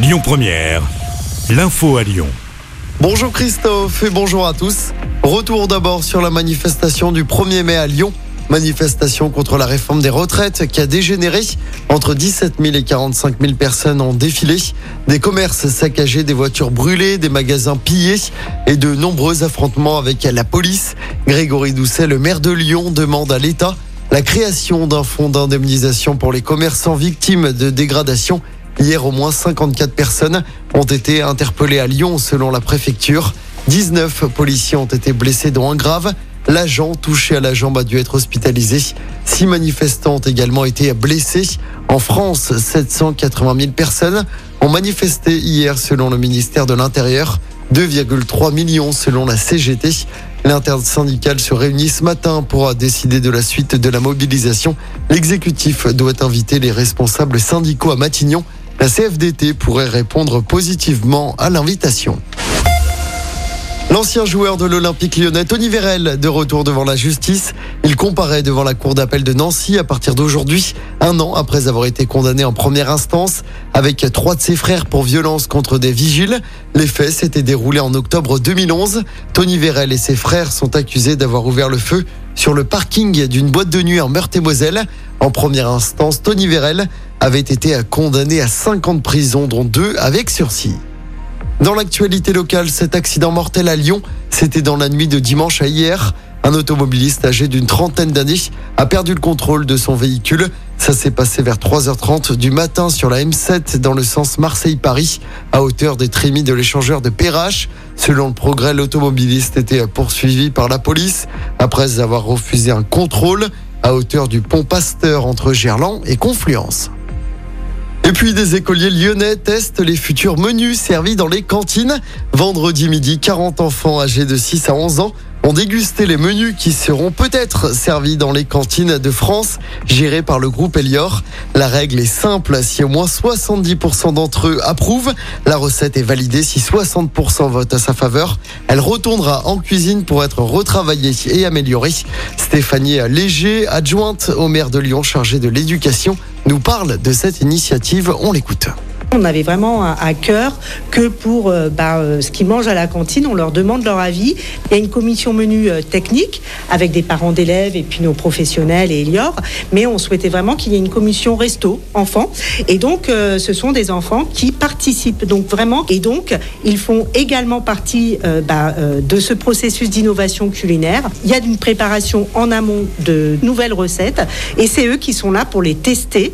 Lyon Première, l'info à Lyon. Bonjour Christophe et bonjour à tous. Retour d'abord sur la manifestation du 1er mai à Lyon. Manifestation contre la réforme des retraites qui a dégénéré. Entre 17 000 et 45 000 personnes ont défilé. Des commerces saccagés, des voitures brûlées, des magasins pillés et de nombreux affrontements avec la police. Grégory Doucet, le maire de Lyon, demande à l'État la création d'un fonds d'indemnisation pour les commerçants victimes de dégradation Hier, au moins 54 personnes ont été interpellées à Lyon selon la préfecture. 19 policiers ont été blessés, dont un grave. L'agent touché à la jambe a dû être hospitalisé. Six manifestants ont également été blessés. En France, 780 000 personnes ont manifesté hier selon le ministère de l'Intérieur. 2,3 millions selon la CGT. L'intersyndicale se réunit ce matin pour décider de la suite de la mobilisation. L'exécutif doit inviter les responsables syndicaux à Matignon la CFDT pourrait répondre positivement à l'invitation. L'ancien joueur de l'Olympique lyonnais, Tony Vérel, de retour devant la justice. Il comparaît devant la cour d'appel de Nancy à partir d'aujourd'hui, un an après avoir été condamné en première instance, avec trois de ses frères pour violence contre des vigiles. Les faits s'étaient déroulés en octobre 2011. Tony Vérel et ses frères sont accusés d'avoir ouvert le feu sur le parking d'une boîte de nuit en Meurthe-et-Moselle. En première instance, Tony Vérel avait été condamné à 5 ans de prison, dont deux avec sursis. Dans l'actualité locale, cet accident mortel à Lyon, c'était dans la nuit de dimanche à hier. Un automobiliste âgé d'une trentaine d'années a perdu le contrôle de son véhicule. Ça s'est passé vers 3h30 du matin sur la M7 dans le sens Marseille-Paris, à hauteur des trémies de l'échangeur de Perrache. Selon le progrès, l'automobiliste était poursuivi par la police après avoir refusé un contrôle à hauteur du pont Pasteur entre Gerland et Confluence. Et puis des écoliers lyonnais testent les futurs menus servis dans les cantines. Vendredi midi, 40 enfants âgés de 6 à 11 ans ont dégusté les menus qui seront peut-être servis dans les cantines de France, gérées par le groupe Elior. La règle est simple, si au moins 70% d'entre eux approuvent, la recette est validée. Si 60% votent à sa faveur, elle retournera en cuisine pour être retravaillée et améliorée. Stéphanie Léger, adjointe au maire de Lyon chargée de l'éducation, nous parle de cette initiative. On l'écoute. On avait vraiment à cœur que pour euh, bah, euh, ce qu'ils mangent à la cantine, on leur demande leur avis. Il y a une commission menu euh, technique avec des parents d'élèves et puis nos professionnels et Elior, mais on souhaitait vraiment qu'il y ait une commission resto enfants. Et donc, ce sont des enfants qui participent donc vraiment. Et donc, ils font également partie bah, de ce processus d'innovation culinaire. Il y a une préparation en amont de nouvelles recettes et c'est eux qui sont là pour les tester,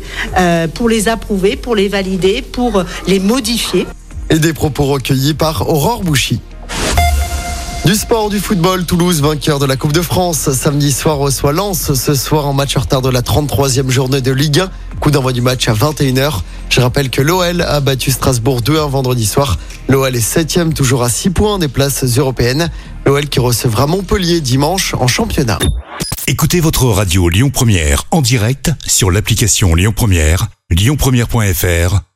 pour les approuver, pour les valider, pour les modifier. Et des propos recueillis par Aurore Bouchy. Du sport, du football, Toulouse, vainqueur de la Coupe de France. Samedi soir reçoit Lens. Ce soir, en match en retard de la 33e journée de Ligue 1. Coup d'envoi du match à 21h. Je rappelle que l'OL a battu Strasbourg 2-1 vendredi soir. L'OL est 7 toujours à 6 points des places européennes. L'OL qui recevra Montpellier dimanche en championnat. Écoutez votre radio Lyon Première en direct sur l'application Lyon Première, lyonpremière.fr